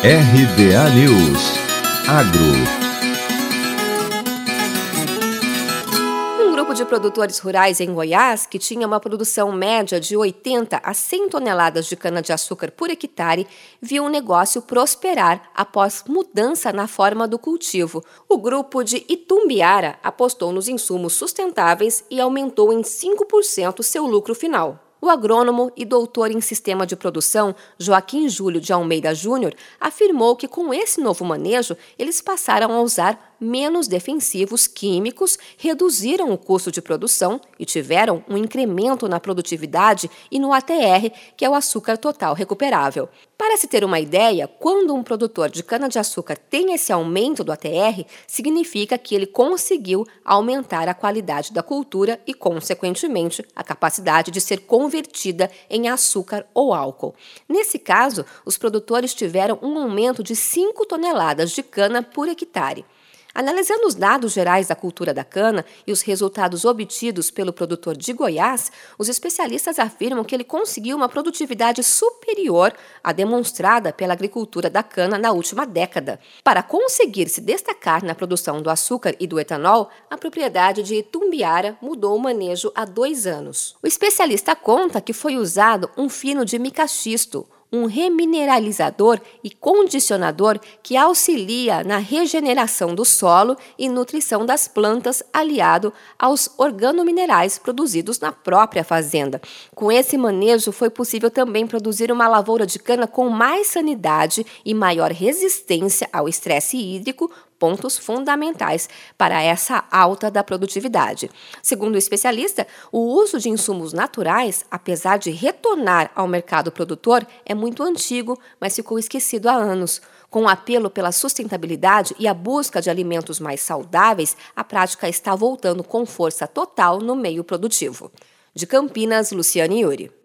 RBA News Agro Um grupo de produtores rurais em Goiás, que tinha uma produção média de 80 a 100 toneladas de cana-de-açúcar por hectare, viu o negócio prosperar após mudança na forma do cultivo. O grupo de Itumbiara apostou nos insumos sustentáveis e aumentou em 5% seu lucro final. O agrônomo e doutor em sistema de produção, Joaquim Júlio de Almeida Júnior, afirmou que com esse novo manejo, eles passaram a usar menos defensivos químicos, reduziram o custo de produção e tiveram um incremento na produtividade e no ATR, que é o açúcar total recuperável. Para se ter uma ideia, quando um produtor de cana-de-açúcar tem esse aumento do ATR, significa que ele conseguiu aumentar a qualidade da cultura e, consequentemente, a capacidade de ser convertida em açúcar ou álcool. Nesse caso, os produtores tiveram um aumento de 5 toneladas de cana por hectare. Analisando os dados gerais da cultura da cana e os resultados obtidos pelo produtor de Goiás, os especialistas afirmam que ele conseguiu uma produtividade superior à demonstrada pela agricultura da cana na última década. Para conseguir se destacar na produção do açúcar e do etanol, a propriedade de Itumbiara mudou o manejo há dois anos. O especialista conta que foi usado um fino de micaxisto, um remineralizador e condicionador que auxilia na regeneração do solo e nutrição das plantas, aliado aos organominerais produzidos na própria fazenda. Com esse manejo, foi possível também produzir uma lavoura de cana com mais sanidade e maior resistência ao estresse hídrico, pontos fundamentais para essa alta da produtividade. Segundo o especialista, o uso de insumos naturais, apesar de retornar ao mercado produtor, é muito antigo, mas ficou esquecido há anos. Com o apelo pela sustentabilidade e a busca de alimentos mais saudáveis, a prática está voltando com força total no meio produtivo. De Campinas, Luciane Yuri.